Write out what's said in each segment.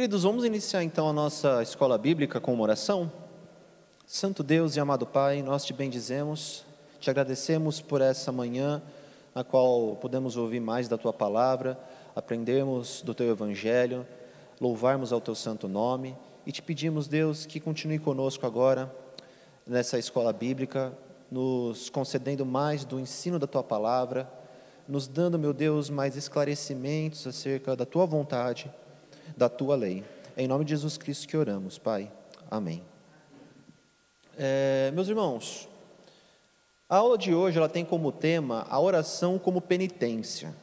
Queridos, vamos iniciar então a nossa escola bíblica com uma oração? Santo Deus e amado Pai, nós te bendizemos, te agradecemos por essa manhã na qual podemos ouvir mais da tua palavra, aprendermos do teu evangelho, louvarmos ao teu santo nome e te pedimos, Deus, que continue conosco agora nessa escola bíblica, nos concedendo mais do ensino da tua palavra, nos dando, meu Deus, mais esclarecimentos acerca da tua vontade da tua lei. É em nome de Jesus Cristo que oramos, Pai. Amém. É, meus irmãos, a aula de hoje ela tem como tema a oração como penitência.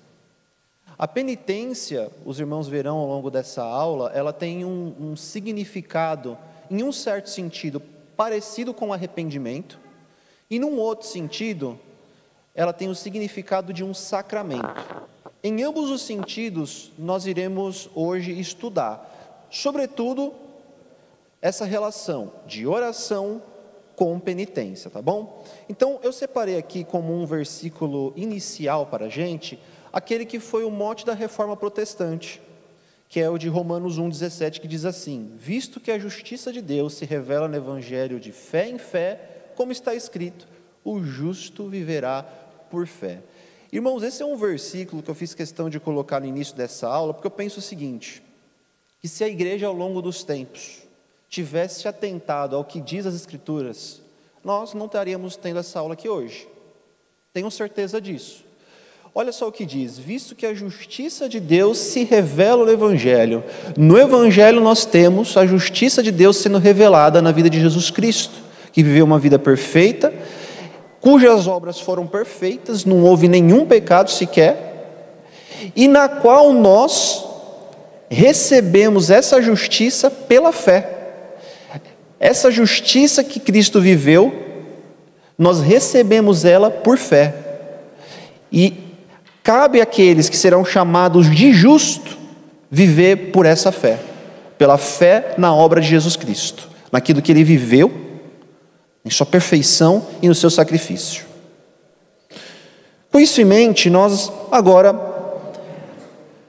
A penitência, os irmãos verão ao longo dessa aula, ela tem um, um significado, em um certo sentido, parecido com arrependimento, e num outro sentido, ela tem o significado de um sacramento. Em ambos os sentidos, nós iremos hoje estudar, sobretudo, essa relação de oração com penitência, tá bom? Então, eu separei aqui como um versículo inicial para a gente, aquele que foi o mote da reforma protestante, que é o de Romanos 1,17, que diz assim: Visto que a justiça de Deus se revela no evangelho de fé em fé, como está escrito, o justo viverá por fé. Irmãos, esse é um versículo que eu fiz questão de colocar no início dessa aula, porque eu penso o seguinte: que se a igreja ao longo dos tempos tivesse atentado ao que diz as Escrituras, nós não estaríamos tendo essa aula aqui hoje. Tenho certeza disso. Olha só o que diz: visto que a justiça de Deus se revela no Evangelho, no Evangelho nós temos a justiça de Deus sendo revelada na vida de Jesus Cristo, que viveu uma vida perfeita, cujas obras foram perfeitas, não houve nenhum pecado sequer, e na qual nós recebemos essa justiça pela fé. Essa justiça que Cristo viveu, nós recebemos ela por fé. E cabe àqueles que serão chamados de justo viver por essa fé, pela fé na obra de Jesus Cristo, naquilo que ele viveu em sua perfeição e no seu sacrifício. Com isso em mente, nós agora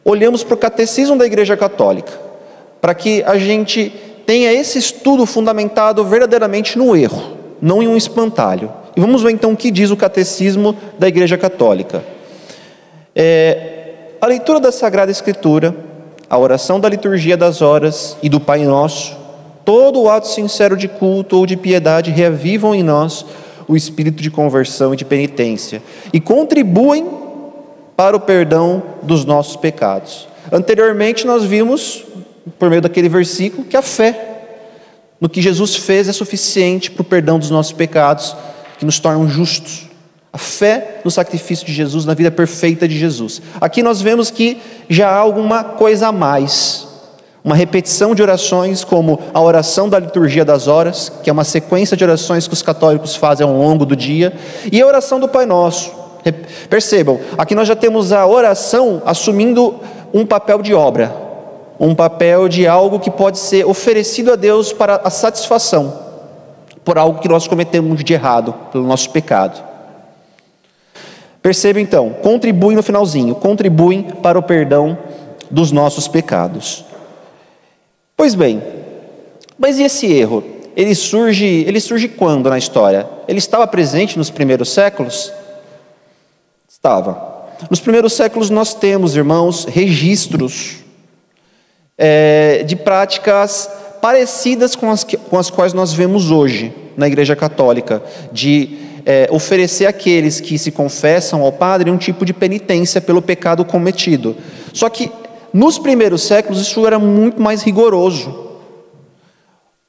olhamos para o catecismo da Igreja Católica, para que a gente tenha esse estudo fundamentado verdadeiramente no erro, não em um espantalho. E vamos ver então o que diz o catecismo da Igreja Católica. É, a leitura da Sagrada Escritura, a oração da liturgia das horas e do Pai Nosso, todo o ato sincero de culto ou de piedade reavivam em nós o espírito de conversão e de penitência e contribuem para o perdão dos nossos pecados. Anteriormente nós vimos, por meio daquele versículo, que a fé no que Jesus fez é suficiente para o perdão dos nossos pecados, que nos tornam justos. A fé no sacrifício de Jesus, na vida perfeita de Jesus. Aqui nós vemos que já há alguma coisa a mais uma repetição de orações, como a oração da liturgia das horas, que é uma sequência de orações que os católicos fazem ao longo do dia, e a oração do Pai Nosso. Percebam, aqui nós já temos a oração assumindo um papel de obra, um papel de algo que pode ser oferecido a Deus para a satisfação por algo que nós cometemos de errado, pelo nosso pecado. Perceba então, contribuem no finalzinho, contribuem para o perdão dos nossos pecados. Pois bem, mas e esse erro? Ele surge, ele surge quando na história? Ele estava presente nos primeiros séculos? Estava. Nos primeiros séculos nós temos, irmãos, registros é, de práticas parecidas com as, que, com as quais nós vemos hoje na Igreja Católica, de é, oferecer àqueles que se confessam ao Padre um tipo de penitência pelo pecado cometido. Só que nos primeiros séculos, isso era muito mais rigoroso.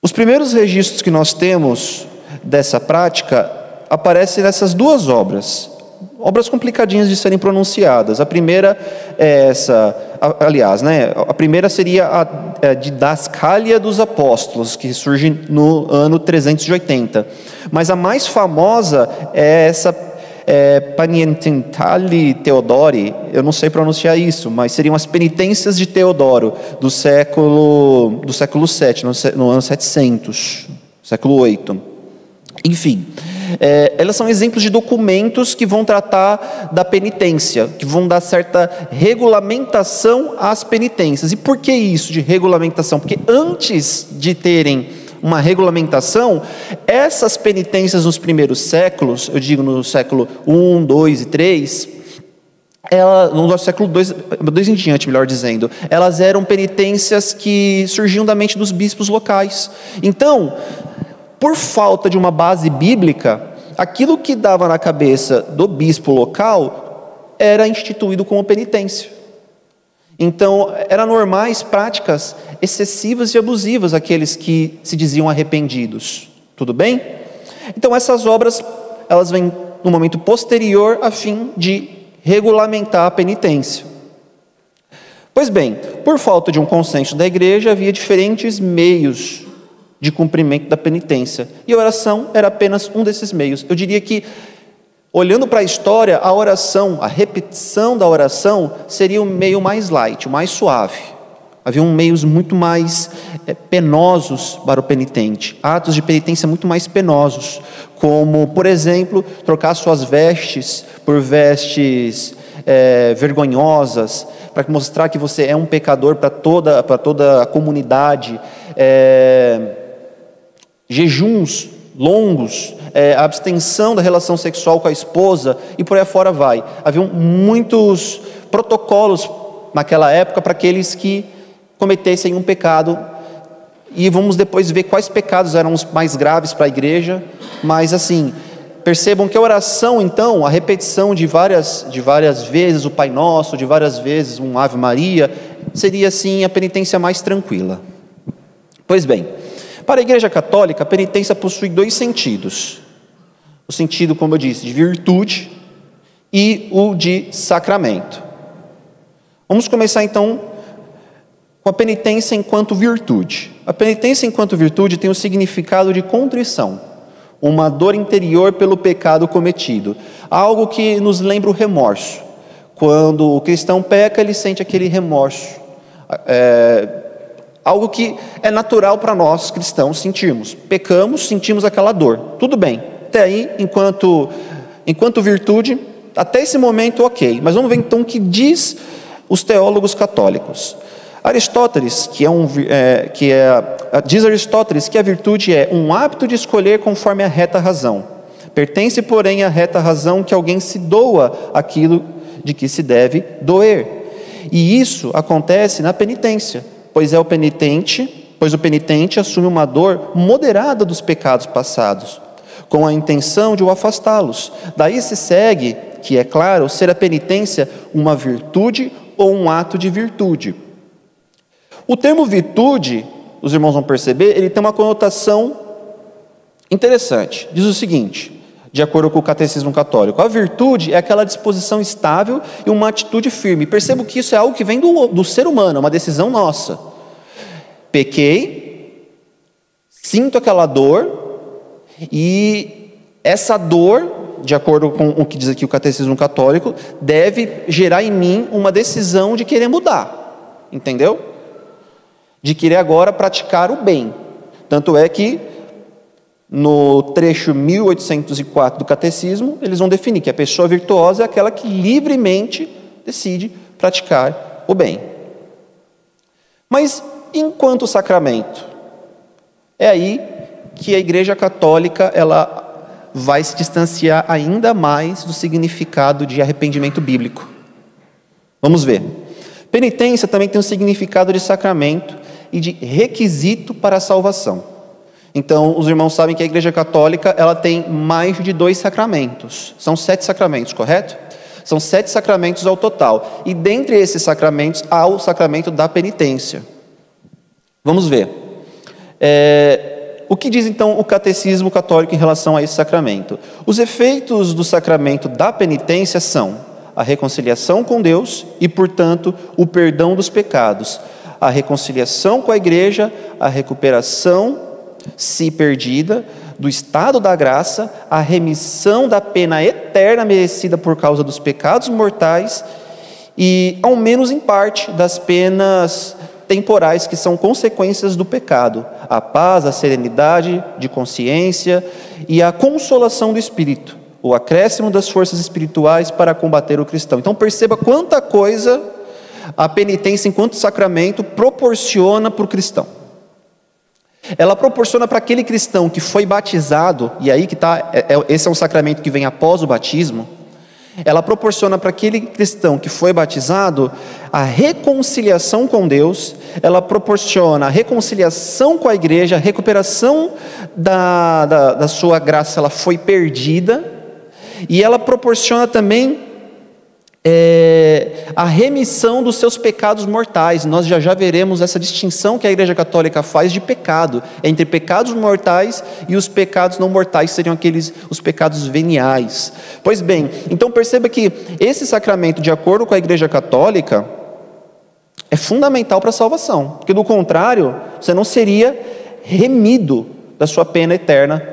Os primeiros registros que nós temos dessa prática aparecem nessas duas obras, obras complicadinhas de serem pronunciadas. A primeira é essa, aliás, né, a primeira seria a, a Didascalia dos Apóstolos, que surge no ano 380. Mas a mais famosa é essa é, Panientintali Teodori, eu não sei pronunciar isso, mas seriam as penitências de Teodoro do século do século 7, no, no ano 700, século 8. Enfim, É, elas são exemplos de documentos que vão tratar da penitência, que vão dar certa regulamentação às penitências. E por que isso de regulamentação? Porque antes de terem uma regulamentação, essas penitências nos primeiros séculos, eu digo no século 1, 2 e 3, ela, no século II, em diante, melhor dizendo, elas eram penitências que surgiam da mente dos bispos locais. Então, por falta de uma base bíblica, aquilo que dava na cabeça do bispo local era instituído como penitência. Então, eram normais práticas excessivas e abusivas aqueles que se diziam arrependidos. Tudo bem? Então, essas obras, elas vêm no momento posterior a fim de regulamentar a penitência. Pois bem, por falta de um consenso da igreja, havia diferentes meios de cumprimento da penitência. E a oração era apenas um desses meios. Eu diria que Olhando para a história, a oração, a repetição da oração seria o meio mais light, o mais suave. Havia meios muito mais é, penosos para o penitente, atos de penitência muito mais penosos, como, por exemplo, trocar suas vestes por vestes é, vergonhosas, para mostrar que você é um pecador para toda, toda a comunidade, é, jejuns longos, é, a abstenção da relação sexual com a esposa e por aí fora vai. Havia muitos protocolos naquela época para aqueles que cometessem um pecado. E vamos depois ver quais pecados eram os mais graves para a igreja. Mas assim, percebam que a oração, então, a repetição de várias, de várias vezes o Pai Nosso, de várias vezes um Ave Maria, seria assim a penitência mais tranquila. Pois bem, para a Igreja Católica, a penitência possui dois sentidos: o sentido, como eu disse, de virtude e o de sacramento. Vamos começar então com a penitência enquanto virtude. A penitência enquanto virtude tem o significado de contrição, uma dor interior pelo pecado cometido, algo que nos lembra o remorso. Quando o cristão peca, ele sente aquele remorso. É, Algo que é natural para nós cristãos sentirmos. Pecamos, sentimos aquela dor. Tudo bem. Até aí, enquanto, enquanto virtude, até esse momento, ok. Mas vamos ver então o que diz os teólogos católicos. Aristóteles, que é um, é, que é, diz Aristóteles que a virtude é um hábito de escolher conforme a reta razão. Pertence, porém, à reta razão que alguém se doa aquilo de que se deve doer. E isso acontece na penitência pois é o penitente, pois o penitente assume uma dor moderada dos pecados passados, com a intenção de o afastá-los. Daí se segue que é claro ser a penitência uma virtude ou um ato de virtude. O termo virtude, os irmãos vão perceber, ele tem uma conotação interessante. Diz o seguinte: de acordo com o catecismo católico. A virtude é aquela disposição estável e uma atitude firme. Percebo que isso é algo que vem do, do ser humano, é uma decisão nossa. Pequei, sinto aquela dor, e essa dor, de acordo com o que diz aqui o catecismo católico, deve gerar em mim uma decisão de querer mudar. Entendeu? De querer agora praticar o bem. Tanto é que no trecho 1804 do Catecismo, eles vão definir que a pessoa virtuosa é aquela que livremente decide praticar o bem. Mas enquanto sacramento, é aí que a Igreja Católica ela vai se distanciar ainda mais do significado de arrependimento bíblico. Vamos ver. Penitência também tem um significado de sacramento e de requisito para a salvação. Então, os irmãos sabem que a Igreja Católica ela tem mais de dois sacramentos. São sete sacramentos, correto? São sete sacramentos ao total. E dentre esses sacramentos há o sacramento da penitência. Vamos ver. É, o que diz então o catecismo católico em relação a esse sacramento? Os efeitos do sacramento da penitência são a reconciliação com Deus e, portanto, o perdão dos pecados, a reconciliação com a igreja, a recuperação se perdida, do estado da graça, a remissão da pena eterna merecida por causa dos pecados mortais e, ao menos em parte, das penas temporais que são consequências do pecado: a paz, a serenidade de consciência e a consolação do espírito, o acréscimo das forças espirituais para combater o cristão. Então perceba quanta coisa a penitência enquanto sacramento proporciona para o cristão. Ela proporciona para aquele cristão que foi batizado, e aí que está, é, é, esse é um sacramento que vem após o batismo, ela proporciona para aquele cristão que foi batizado a reconciliação com Deus, ela proporciona a reconciliação com a igreja, a recuperação da, da, da sua graça, ela foi perdida, e ela proporciona também é, a remissão dos seus pecados mortais. Nós já já veremos essa distinção que a Igreja Católica faz de pecado entre pecados mortais e os pecados não mortais seriam aqueles os pecados veniais. Pois bem, então perceba que esse sacramento, de acordo com a Igreja Católica, é fundamental para a salvação, porque do contrário você não seria remido da sua pena eterna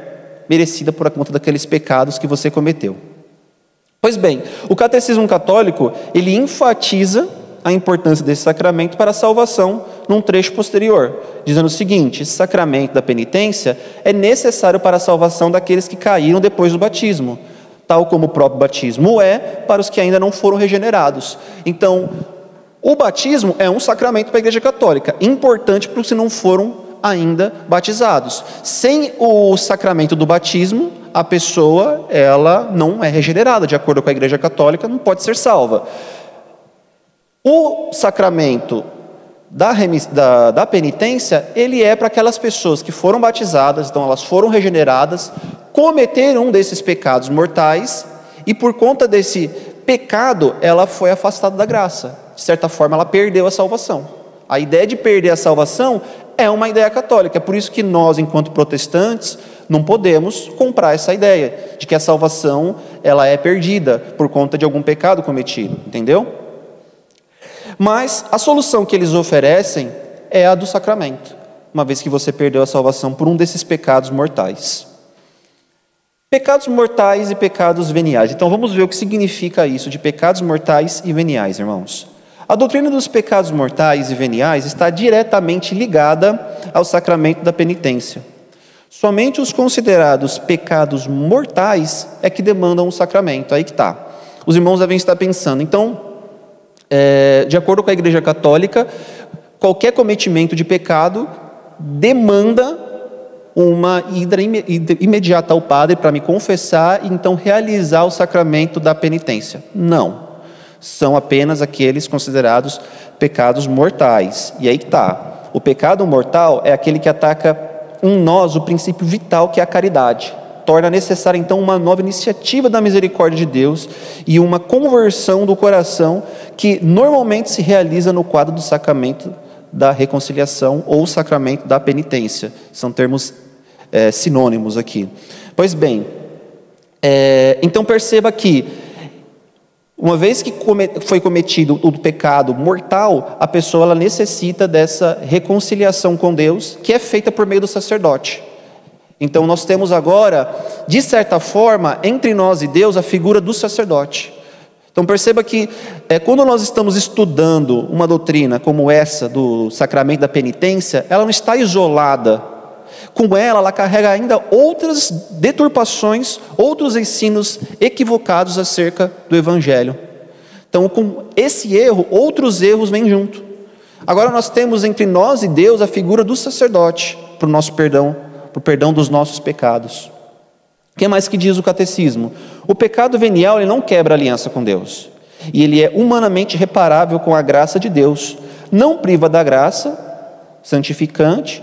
merecida por conta daqueles pecados que você cometeu. Pois bem, o catecismo católico, ele enfatiza a importância desse sacramento para a salvação num trecho posterior, dizendo o seguinte: esse sacramento da penitência é necessário para a salvação daqueles que caíram depois do batismo, tal como o próprio batismo é para os que ainda não foram regenerados. Então, o batismo é um sacramento para a Igreja Católica, importante para os que não foram ainda batizados. Sem o sacramento do batismo, a pessoa ela não é regenerada, de acordo com a Igreja Católica, não pode ser salva. O sacramento da, da, da penitência, ele é para aquelas pessoas que foram batizadas, então elas foram regeneradas, cometeram um desses pecados mortais e por conta desse pecado ela foi afastada da graça. De certa forma, ela perdeu a salvação. A ideia de perder a salvação é uma ideia católica. É por isso que nós, enquanto protestantes, não podemos comprar essa ideia de que a salvação ela é perdida por conta de algum pecado cometido, entendeu? Mas a solução que eles oferecem é a do sacramento, uma vez que você perdeu a salvação por um desses pecados mortais. Pecados mortais e pecados veniais. Então vamos ver o que significa isso de pecados mortais e veniais, irmãos. A doutrina dos pecados mortais e veniais está diretamente ligada ao sacramento da penitência. Somente os considerados pecados mortais é que demandam o sacramento. Aí que está. Os irmãos devem estar pensando. Então, é, de acordo com a Igreja Católica, qualquer cometimento de pecado demanda uma ida imediata ao padre para me confessar e então realizar o sacramento da penitência. Não são apenas aqueles considerados pecados mortais. E aí está. O pecado mortal é aquele que ataca em nós o princípio vital que é a caridade. Torna necessária então uma nova iniciativa da misericórdia de Deus e uma conversão do coração que normalmente se realiza no quadro do sacramento da reconciliação ou sacramento da penitência. São termos é, sinônimos aqui. Pois bem, é, então perceba que uma vez que foi cometido o pecado mortal, a pessoa ela necessita dessa reconciliação com Deus, que é feita por meio do sacerdote. Então nós temos agora, de certa forma, entre nós e Deus, a figura do sacerdote. Então perceba que é, quando nós estamos estudando uma doutrina como essa do sacramento da penitência, ela não está isolada com ela, ela carrega ainda outras deturpações, outros ensinos equivocados acerca do Evangelho. Então, com esse erro, outros erros vêm junto. Agora nós temos entre nós e Deus a figura do sacerdote para o nosso perdão, para o perdão dos nossos pecados. O que mais que diz o catecismo? O pecado venial ele não quebra aliança com Deus. E ele é humanamente reparável com a graça de Deus. Não priva da graça santificante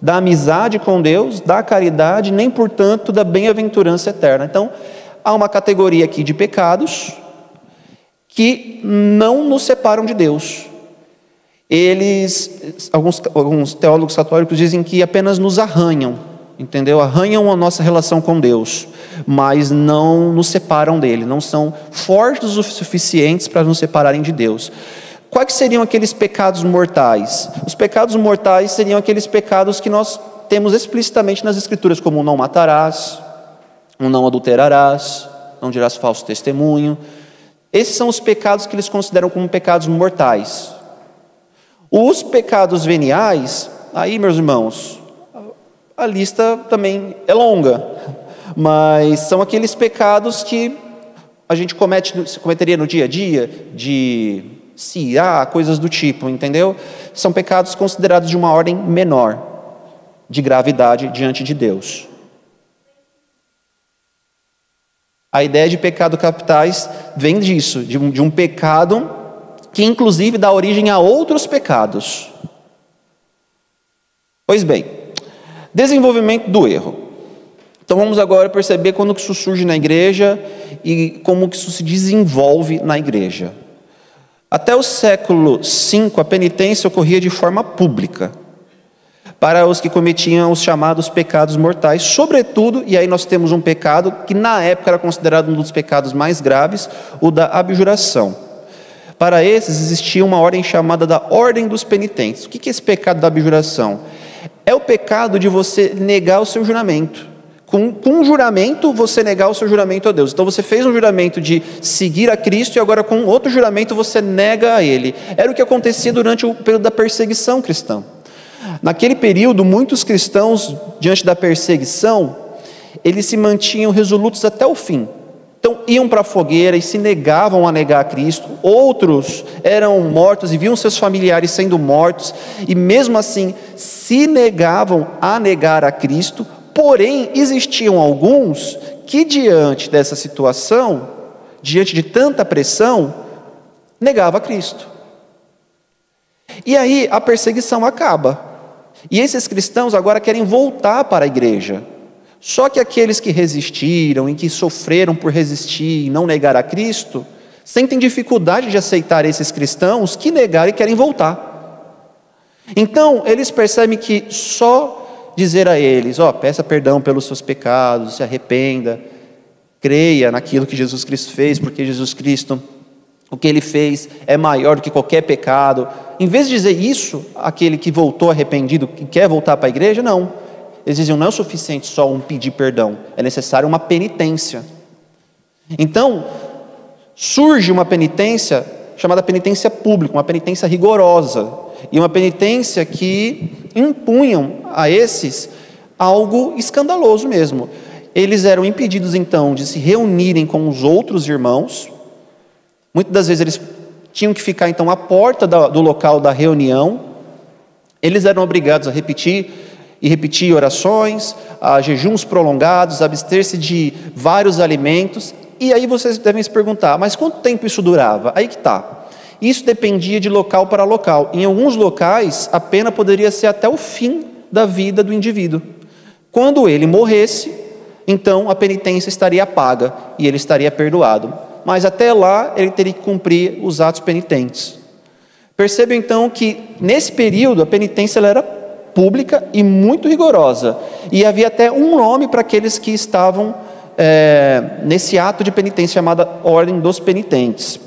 da amizade com Deus, da caridade, nem portanto da bem-aventurança eterna. Então, há uma categoria aqui de pecados que não nos separam de Deus. Eles, alguns, alguns teólogos católicos dizem que apenas nos arranham, entendeu? Arranham a nossa relação com Deus, mas não nos separam dele, não são fortes o suficientes para nos separarem de Deus. Quais seriam aqueles pecados mortais? Os pecados mortais seriam aqueles pecados que nós temos explicitamente nas Escrituras, como não matarás, não adulterarás, não dirás falso testemunho. Esses são os pecados que eles consideram como pecados mortais. Os pecados veniais, aí, meus irmãos, a lista também é longa, mas são aqueles pecados que a gente comete, cometeria no dia a dia, de ciar, coisas do tipo, entendeu? São pecados considerados de uma ordem menor de gravidade diante de Deus. A ideia de pecado capitais vem disso, de um, de um pecado que inclusive dá origem a outros pecados. Pois bem, desenvolvimento do erro. Então vamos agora perceber quando que isso surge na igreja e como que isso se desenvolve na igreja. Até o século V, a penitência ocorria de forma pública para os que cometiam os chamados pecados mortais, sobretudo, e aí nós temos um pecado que na época era considerado um dos pecados mais graves, o da abjuração. Para esses existia uma ordem chamada da ordem dos penitentes. O que é esse pecado da abjuração? É o pecado de você negar o seu juramento. Com, com um juramento, você negar o seu juramento a Deus. Então você fez um juramento de seguir a Cristo e agora com outro juramento você nega a Ele. Era o que acontecia durante o período da perseguição cristã. Naquele período, muitos cristãos, diante da perseguição, eles se mantinham resolutos até o fim. Então, iam para a fogueira e se negavam a negar a Cristo. Outros eram mortos e viam seus familiares sendo mortos, e mesmo assim se negavam a negar a Cristo. Porém, existiam alguns que, diante dessa situação, diante de tanta pressão, negavam a Cristo. E aí a perseguição acaba. E esses cristãos agora querem voltar para a igreja. Só que aqueles que resistiram e que sofreram por resistir e não negar a Cristo, sentem dificuldade de aceitar esses cristãos que negaram e querem voltar. Então, eles percebem que só dizer a eles: ó, oh, peça perdão pelos seus pecados, se arrependa, creia naquilo que Jesus Cristo fez, porque Jesus Cristo o que ele fez é maior do que qualquer pecado. Em vez de dizer isso, aquele que voltou arrependido, que quer voltar para a igreja, não. Eles diziam: não é o suficiente só um pedir perdão, é necessário uma penitência. Então, surge uma penitência chamada penitência pública, uma penitência rigorosa, e uma penitência que impunham a esses algo escandaloso mesmo. Eles eram impedidos então de se reunirem com os outros irmãos, Muitas das vezes eles tinham que ficar então à porta do local da reunião, eles eram obrigados a repetir e repetir orações, a jejuns prolongados, abster-se de vários alimentos, e aí vocês devem se perguntar, mas quanto tempo isso durava? Aí que está. Isso dependia de local para local. Em alguns locais, a pena poderia ser até o fim da vida do indivíduo. Quando ele morresse, então a penitência estaria paga e ele estaria perdoado mas até lá ele teria que cumprir os atos penitentes. Perceba então que nesse período a penitência era pública e muito rigorosa, e havia até um nome para aqueles que estavam é, nesse ato de penitência chamada Ordem dos Penitentes.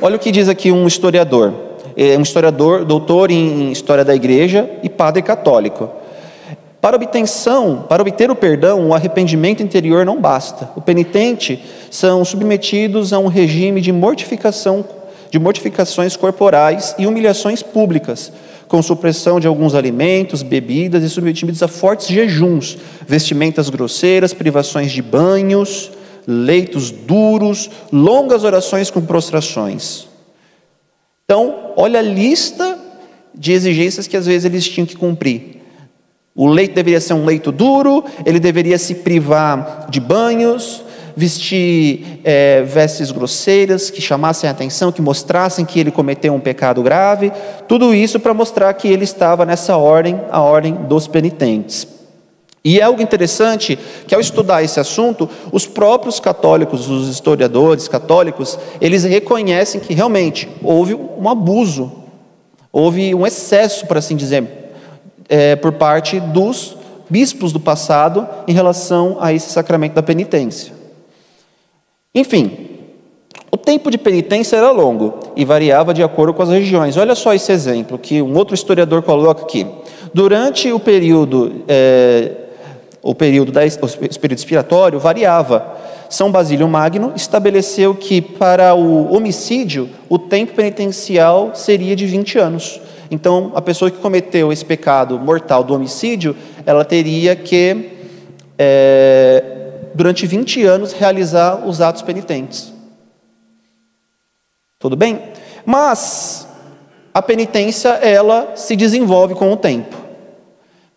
Olha o que diz aqui um historiador, é um historiador, doutor em História da Igreja e padre católico. Para obtenção, para obter o perdão, o arrependimento interior não basta. O penitente são submetidos a um regime de mortificação, de mortificações corporais e humilhações públicas, com supressão de alguns alimentos, bebidas e submetidos a fortes jejuns, vestimentas grosseiras, privações de banhos, leitos duros, longas orações com prostrações. Então, olha a lista de exigências que às vezes eles tinham que cumprir. O leito deveria ser um leito duro, ele deveria se privar de banhos, vestir é, vestes grosseiras que chamassem a atenção, que mostrassem que ele cometeu um pecado grave, tudo isso para mostrar que ele estava nessa ordem, a ordem dos penitentes. E é algo interessante que ao estudar esse assunto, os próprios católicos, os historiadores católicos, eles reconhecem que realmente houve um abuso, houve um excesso, por assim dizer, é, por parte dos bispos do passado em relação a esse sacramento da penitência. Enfim, o tempo de penitência era longo e variava de acordo com as regiões. Olha só esse exemplo que um outro historiador coloca aqui. Durante o período, é, o período, da, o período expiratório variava São Basílio Magno estabeleceu que para o homicídio o tempo penitencial seria de 20 anos. Então, a pessoa que cometeu esse pecado mortal do homicídio, ela teria que, é, durante 20 anos, realizar os atos penitentes. Tudo bem? Mas a penitência, ela se desenvolve com o tempo.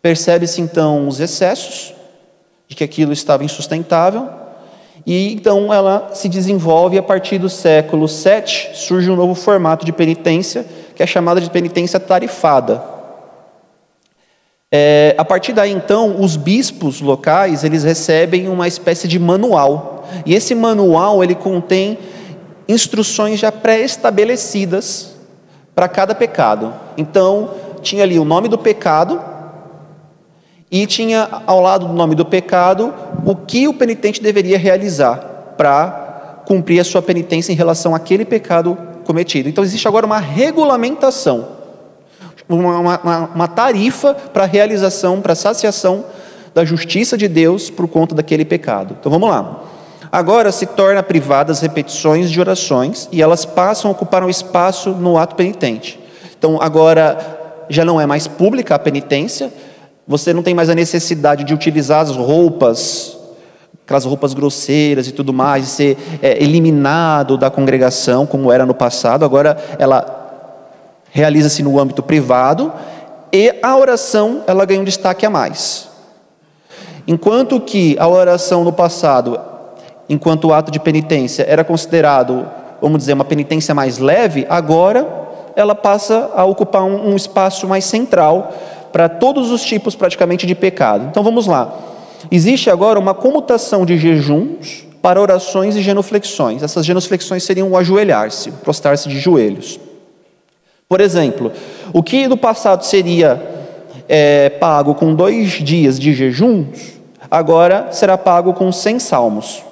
Percebe-se então os excessos, de que aquilo estava insustentável, e então ela se desenvolve a partir do século VII, surge um novo formato de penitência, que é chamada de penitência tarifada. É, a partir daí, então, os bispos locais eles recebem uma espécie de manual, e esse manual ele contém instruções já pré-estabelecidas para cada pecado. Então, tinha ali o nome do pecado, e tinha ao lado do nome do pecado o que o penitente deveria realizar para cumprir a sua penitência em relação àquele pecado cometido. Então existe agora uma regulamentação, uma, uma, uma tarifa para a realização, para a saciação da justiça de Deus por conta daquele pecado. Então vamos lá. Agora se torna privadas repetições de orações e elas passam a ocupar um espaço no ato penitente. Então agora já não é mais pública a penitência, você não tem mais a necessidade de utilizar as roupas, aquelas roupas grosseiras e tudo mais, de ser é, eliminado da congregação, como era no passado. Agora ela realiza-se no âmbito privado e a oração ela ganha um destaque a mais. Enquanto que a oração no passado, enquanto ato de penitência, era considerado, vamos dizer, uma penitência mais leve, agora ela passa a ocupar um, um espaço mais central para todos os tipos praticamente de pecado. Então vamos lá. Existe agora uma comutação de jejuns para orações e genuflexões. Essas genuflexões seriam o ajoelhar-se, prostrar-se de joelhos. Por exemplo, o que no passado seria é, pago com dois dias de jejuns, agora será pago com 100 salmos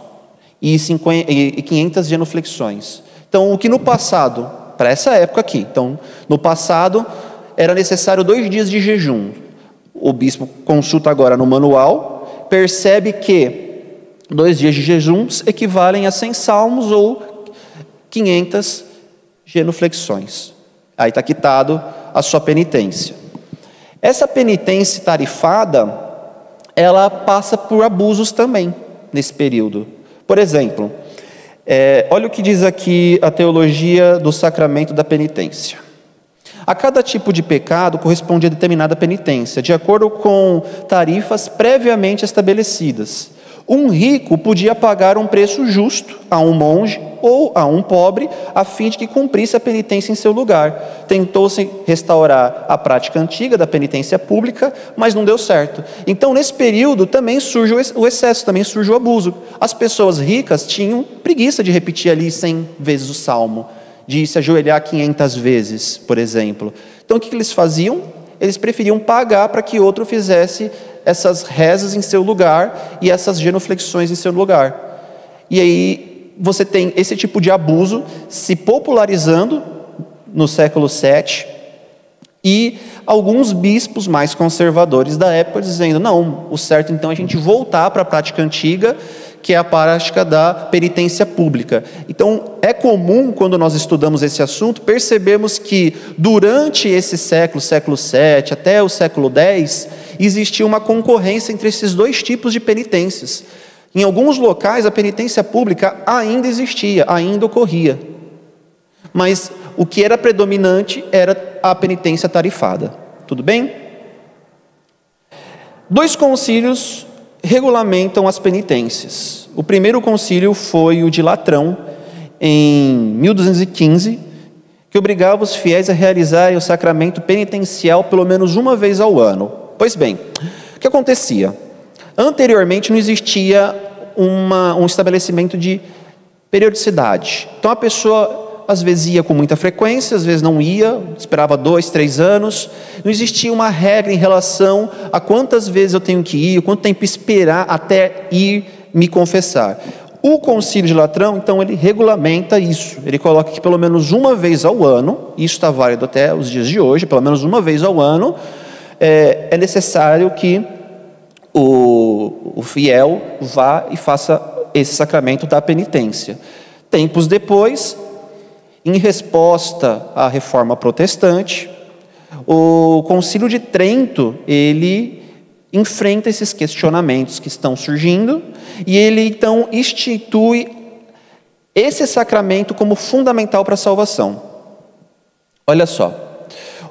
e, 50, e 500 genuflexões. Então, o que no passado, para essa época aqui, então, no passado era necessário dois dias de jejum. O bispo consulta agora no manual, percebe que dois dias de jejuns equivalem a 100 salmos ou 500 genuflexões. Aí está quitado a sua penitência. Essa penitência tarifada, ela passa por abusos também nesse período. Por exemplo, é, olha o que diz aqui a teologia do sacramento da penitência. A cada tipo de pecado corresponde a determinada penitência, de acordo com tarifas previamente estabelecidas. Um rico podia pagar um preço justo a um monge ou a um pobre, a fim de que cumprisse a penitência em seu lugar. Tentou-se restaurar a prática antiga da penitência pública, mas não deu certo. Então, nesse período, também surge o excesso, também surge o abuso. As pessoas ricas tinham preguiça de repetir ali cem vezes o salmo de se ajoelhar 500 vezes, por exemplo. Então o que eles faziam? Eles preferiam pagar para que outro fizesse essas rezas em seu lugar e essas genuflexões em seu lugar. E aí você tem esse tipo de abuso se popularizando no século VII e alguns bispos mais conservadores da época dizendo: não, o certo então é a gente voltar para a prática antiga que é a prática da penitência pública. Então, é comum, quando nós estudamos esse assunto, percebemos que durante esse século, século VII, até o século X, existia uma concorrência entre esses dois tipos de penitências. Em alguns locais, a penitência pública ainda existia, ainda ocorria. Mas o que era predominante era a penitência tarifada. Tudo bem? Dois concílios regulamentam as penitências. O primeiro concílio foi o de Latrão, em 1215, que obrigava os fiéis a realizarem o sacramento penitencial pelo menos uma vez ao ano. Pois bem, o que acontecia? Anteriormente não existia uma, um estabelecimento de periodicidade. Então a pessoa às vezes ia com muita frequência, às vezes não ia, esperava dois, três anos. Não existia uma regra em relação a quantas vezes eu tenho que ir, quanto tempo esperar até ir me confessar. O Concílio de Latrão, então, ele regulamenta isso. Ele coloca que pelo menos uma vez ao ano, isso está válido até os dias de hoje, pelo menos uma vez ao ano, é, é necessário que o, o fiel vá e faça esse sacramento da penitência. Tempos depois, em resposta à reforma protestante, o Concílio de Trento, ele enfrenta esses questionamentos que estão surgindo e ele então institui esse sacramento como fundamental para a salvação. Olha só.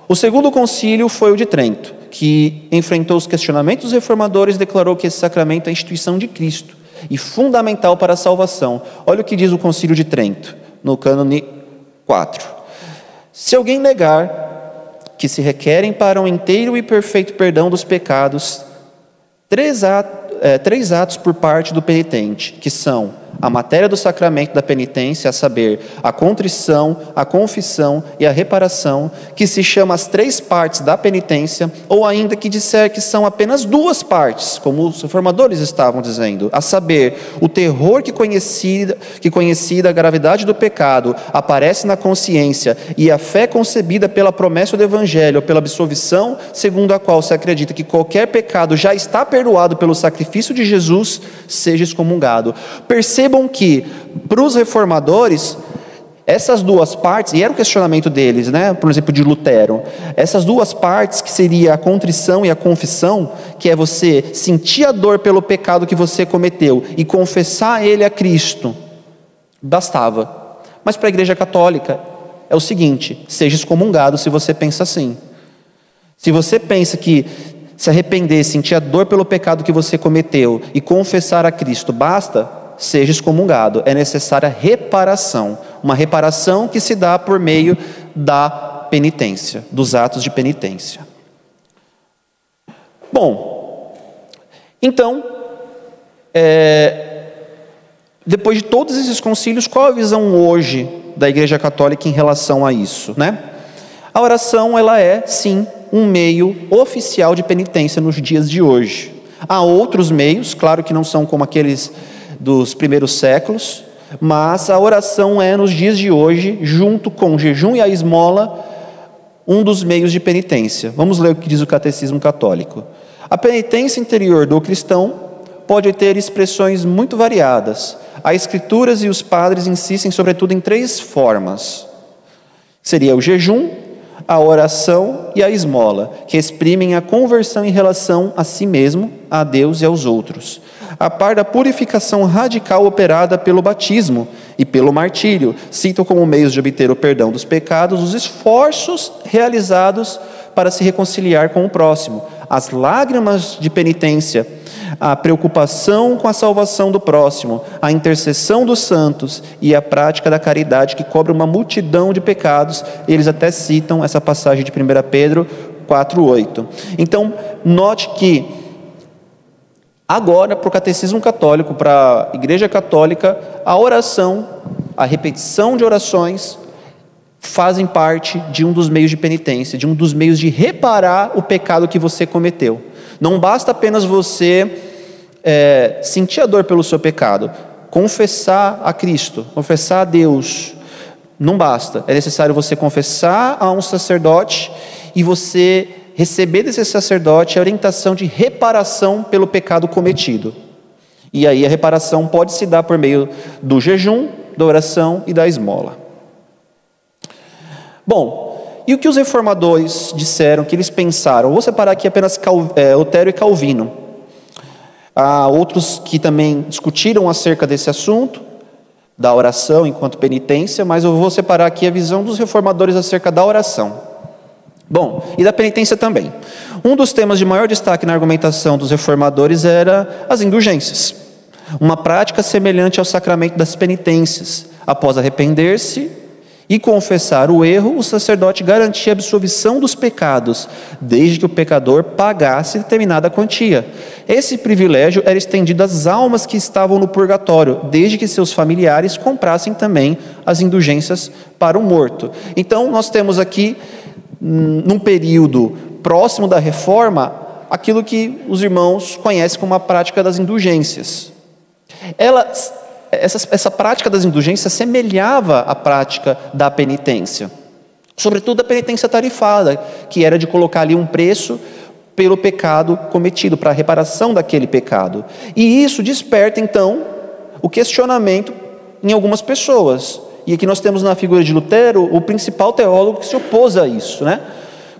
O segundo concílio foi o de Trento, que enfrentou os questionamentos reformadores e declarou que esse sacramento é a instituição de Cristo e fundamental para a salvação. Olha o que diz o concílio de Trento, no cânone 4. Se alguém negar que se requerem para um inteiro e perfeito perdão dos pecados, três atos, é, três atos por parte do penitente, que são a matéria do sacramento da penitência, a saber, a contrição, a confissão e a reparação, que se chama as três partes da penitência, ou ainda que disser que são apenas duas partes, como os reformadores estavam dizendo, a saber, o terror que conhecida, que conhecida a gravidade do pecado aparece na consciência e a fé concebida pela promessa do evangelho, pela absolvição, segundo a qual se acredita que qualquer pecado já está perdoado pelo sacrifício de Jesus, seja excomungado. Perceba Percebam que, para os reformadores, essas duas partes, e era o questionamento deles, né? por exemplo, de Lutero, essas duas partes, que seria a contrição e a confissão, que é você sentir a dor pelo pecado que você cometeu e confessar ele a Cristo, bastava. Mas para a Igreja Católica é o seguinte: seja excomungado se você pensa assim. Se você pensa que se arrepender, sentir a dor pelo pecado que você cometeu e confessar a Cristo basta, seja excomungado. É necessária reparação, uma reparação que se dá por meio da penitência, dos atos de penitência. Bom, então, é, depois de todos esses concílios, qual a visão hoje da Igreja Católica em relação a isso, né? A oração, ela é, sim, um meio oficial de penitência nos dias de hoje. Há outros meios, claro que não são como aqueles dos primeiros séculos, mas a oração é nos dias de hoje, junto com o jejum e a esmola, um dos meios de penitência. Vamos ler o que diz o Catecismo Católico. A penitência interior do cristão pode ter expressões muito variadas. As Escrituras e os padres insistem, sobretudo, em três formas: seria o jejum, a oração e a esmola, que exprimem a conversão em relação a si mesmo, a Deus e aos outros a par da purificação radical operada pelo batismo e pelo martírio. Citam como meios de obter o perdão dos pecados os esforços realizados para se reconciliar com o próximo, as lágrimas de penitência, a preocupação com a salvação do próximo, a intercessão dos santos e a prática da caridade que cobre uma multidão de pecados. Eles até citam essa passagem de 1 Pedro 4:8. Então, note que Agora, para o catecismo católico, para a igreja católica, a oração, a repetição de orações, fazem parte de um dos meios de penitência, de um dos meios de reparar o pecado que você cometeu. Não basta apenas você é, sentir a dor pelo seu pecado, confessar a Cristo, confessar a Deus. Não basta. É necessário você confessar a um sacerdote e você receber desse sacerdote a orientação de reparação pelo pecado cometido. E aí a reparação pode se dar por meio do jejum, da oração e da esmola. Bom, e o que os reformadores disseram, que eles pensaram? Vou separar aqui apenas Cal, é, Lutero e Calvino. Há outros que também discutiram acerca desse assunto, da oração enquanto penitência, mas eu vou separar aqui a visão dos reformadores acerca da oração. Bom, e da penitência também. Um dos temas de maior destaque na argumentação dos reformadores era as indulgências, uma prática semelhante ao sacramento das penitências. Após arrepender-se e confessar o erro, o sacerdote garantia a absolvição dos pecados, desde que o pecador pagasse determinada quantia. Esse privilégio era estendido às almas que estavam no purgatório, desde que seus familiares comprassem também as indulgências para o morto. Então, nós temos aqui num período próximo da reforma, aquilo que os irmãos conhecem como a prática das indulgências. Ela, essa, essa prática das indulgências semelhava à prática da penitência, sobretudo a penitência tarifada, que era de colocar ali um preço pelo pecado cometido, para a reparação daquele pecado. E isso desperta então o questionamento em algumas pessoas. E aqui nós temos na figura de Lutero o principal teólogo que se opôs a isso. Né?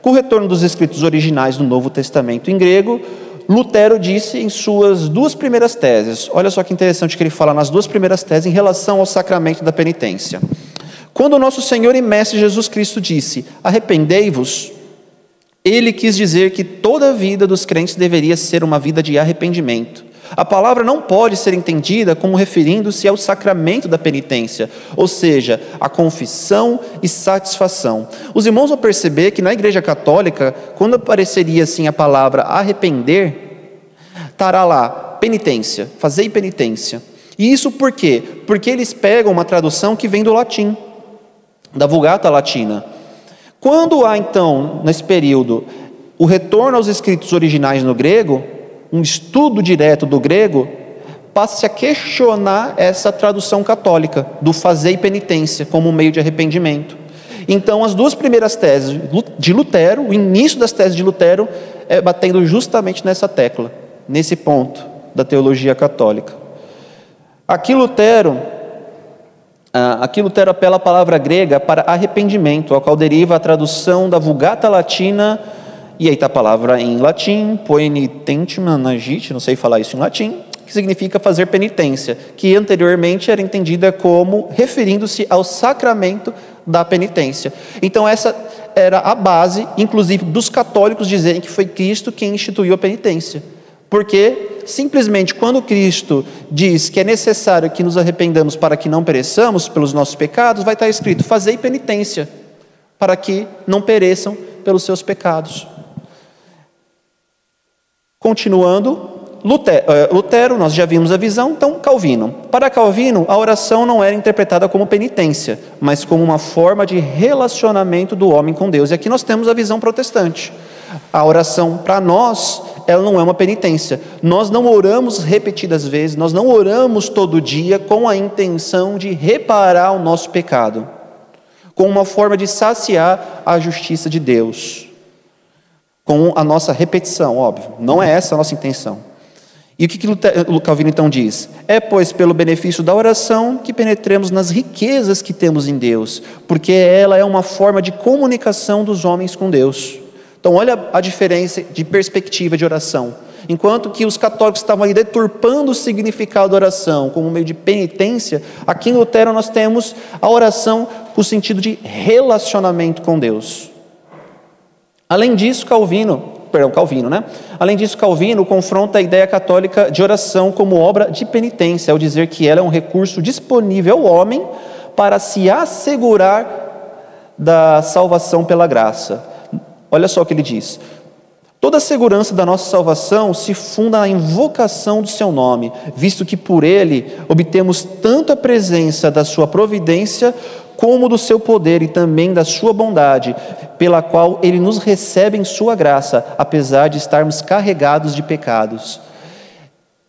Com o retorno dos escritos originais do Novo Testamento em grego, Lutero disse em suas duas primeiras teses, olha só que interessante que ele fala nas duas primeiras teses em relação ao sacramento da penitência. Quando o nosso Senhor e Mestre Jesus Cristo disse: Arrependei-vos, ele quis dizer que toda a vida dos crentes deveria ser uma vida de arrependimento. A palavra não pode ser entendida como referindo-se ao sacramento da penitência, ou seja, a confissão e satisfação. Os irmãos vão perceber que na Igreja Católica, quando apareceria assim a palavra arrepender, estará lá penitência, fazer penitência. E isso por quê? Porque eles pegam uma tradução que vem do latim, da Vulgata Latina. Quando há então, nesse período, o retorno aos escritos originais no grego, um estudo direto do grego, passe a questionar essa tradução católica do fazer penitência como um meio de arrependimento. Então, as duas primeiras teses de Lutero, o início das teses de Lutero, é batendo justamente nessa tecla, nesse ponto da teologia católica. Aqui Lutero, ah, aqui Lutero apela a palavra grega para arrependimento, ao qual deriva a tradução da Vulgata Latina e aí está a palavra em latim, poenitentima nagit, não sei falar isso em latim, que significa fazer penitência, que anteriormente era entendida como referindo-se ao sacramento da penitência. Então essa era a base, inclusive, dos católicos dizerem que foi Cristo quem instituiu a penitência. Porque simplesmente quando Cristo diz que é necessário que nos arrependamos para que não pereçamos pelos nossos pecados, vai estar escrito: fazei penitência para que não pereçam pelos seus pecados. Continuando, Lutero, eh, Lutero, nós já vimos a visão, então Calvino. Para Calvino, a oração não era interpretada como penitência, mas como uma forma de relacionamento do homem com Deus. E aqui nós temos a visão protestante. A oração, para nós, ela não é uma penitência. Nós não oramos repetidas vezes, nós não oramos todo dia com a intenção de reparar o nosso pecado, com uma forma de saciar a justiça de Deus com a nossa repetição, óbvio. Não é essa a nossa intenção. E o que, que Calvino então diz? É, pois, pelo benefício da oração que penetremos nas riquezas que temos em Deus, porque ela é uma forma de comunicação dos homens com Deus. Então, olha a diferença de perspectiva de oração. Enquanto que os católicos estavam aí deturpando o significado da oração como meio de penitência, aqui em Lutero nós temos a oração com o sentido de relacionamento com Deus. Além disso, Calvino, perdão, Calvino, né? Além disso, Calvino confronta a ideia católica de oração como obra de penitência, ao dizer que ela é um recurso disponível ao homem para se assegurar da salvação pela graça. Olha só o que ele diz: Toda a segurança da nossa salvação se funda na invocação do seu nome, visto que por ele obtemos tanto a presença da sua providência como do seu poder e também da sua bondade, pela qual ele nos recebe em sua graça, apesar de estarmos carregados de pecados.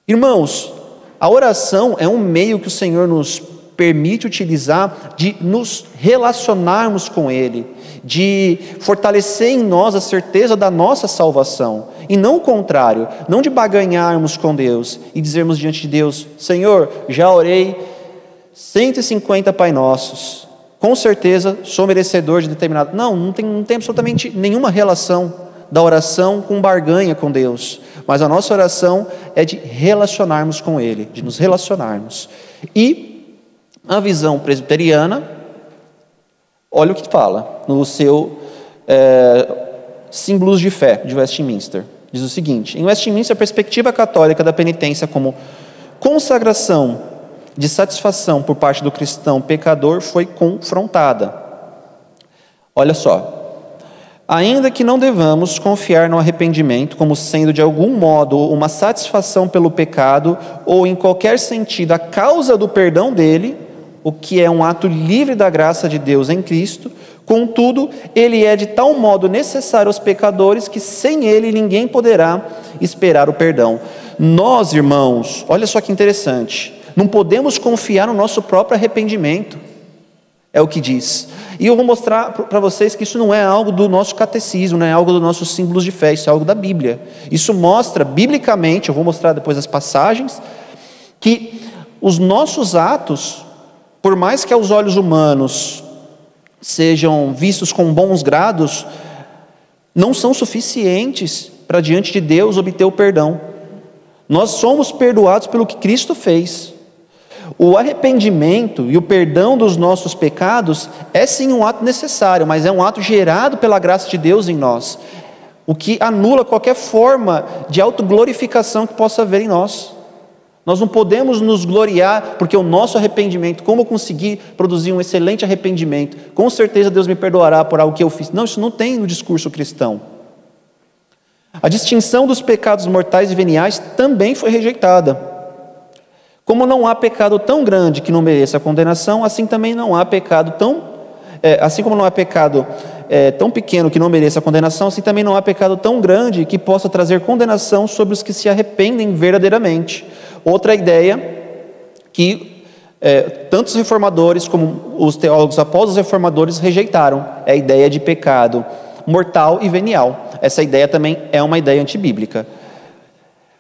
Irmãos, a oração é um meio que o Senhor nos permite utilizar de nos relacionarmos com Ele, de fortalecer em nós a certeza da nossa salvação, e não o contrário, não de baganharmos com Deus e dizermos diante de Deus: Senhor, já orei 150 Pai Nossos, com certeza sou merecedor de determinado. Não, não tem, não tem absolutamente nenhuma relação da oração com barganha com Deus. Mas a nossa oração é de relacionarmos com Ele, de nos relacionarmos. E a visão presbiteriana, olha o que fala no seu é, Símbolos de Fé de Westminster. Diz o seguinte: em Westminster, a perspectiva católica da penitência como consagração de satisfação por parte do cristão pecador foi confrontada. Olha só. Ainda que não devamos confiar no arrependimento como sendo de algum modo uma satisfação pelo pecado ou em qualquer sentido a causa do perdão dele, o que é um ato livre da graça de Deus em Cristo, contudo, ele é de tal modo necessário aos pecadores que sem ele ninguém poderá esperar o perdão. Nós, irmãos, olha só que interessante. Não podemos confiar no nosso próprio arrependimento, é o que diz. E eu vou mostrar para vocês que isso não é algo do nosso catecismo, não é algo dos nossos símbolos de fé, isso é algo da Bíblia. Isso mostra, biblicamente, eu vou mostrar depois as passagens, que os nossos atos, por mais que aos olhos humanos sejam vistos com bons grados, não são suficientes para diante de Deus obter o perdão. Nós somos perdoados pelo que Cristo fez. O arrependimento e o perdão dos nossos pecados é sim um ato necessário, mas é um ato gerado pela graça de Deus em nós, o que anula qualquer forma de autoglorificação que possa haver em nós. Nós não podemos nos gloriar porque o nosso arrependimento, como eu consegui produzir um excelente arrependimento, com certeza Deus me perdoará por algo que eu fiz. Não, isso não tem no discurso cristão. A distinção dos pecados mortais e veniais também foi rejeitada. Como não há pecado tão grande que não mereça condenação, assim também não há pecado tão, é, assim como não há pecado é, tão pequeno que não mereça condenação, assim também não há pecado tão grande que possa trazer condenação sobre os que se arrependem verdadeiramente. Outra ideia que é, tanto os reformadores como os teólogos após os reformadores rejeitaram é a ideia de pecado mortal e venial. Essa ideia também é uma ideia antibíblica.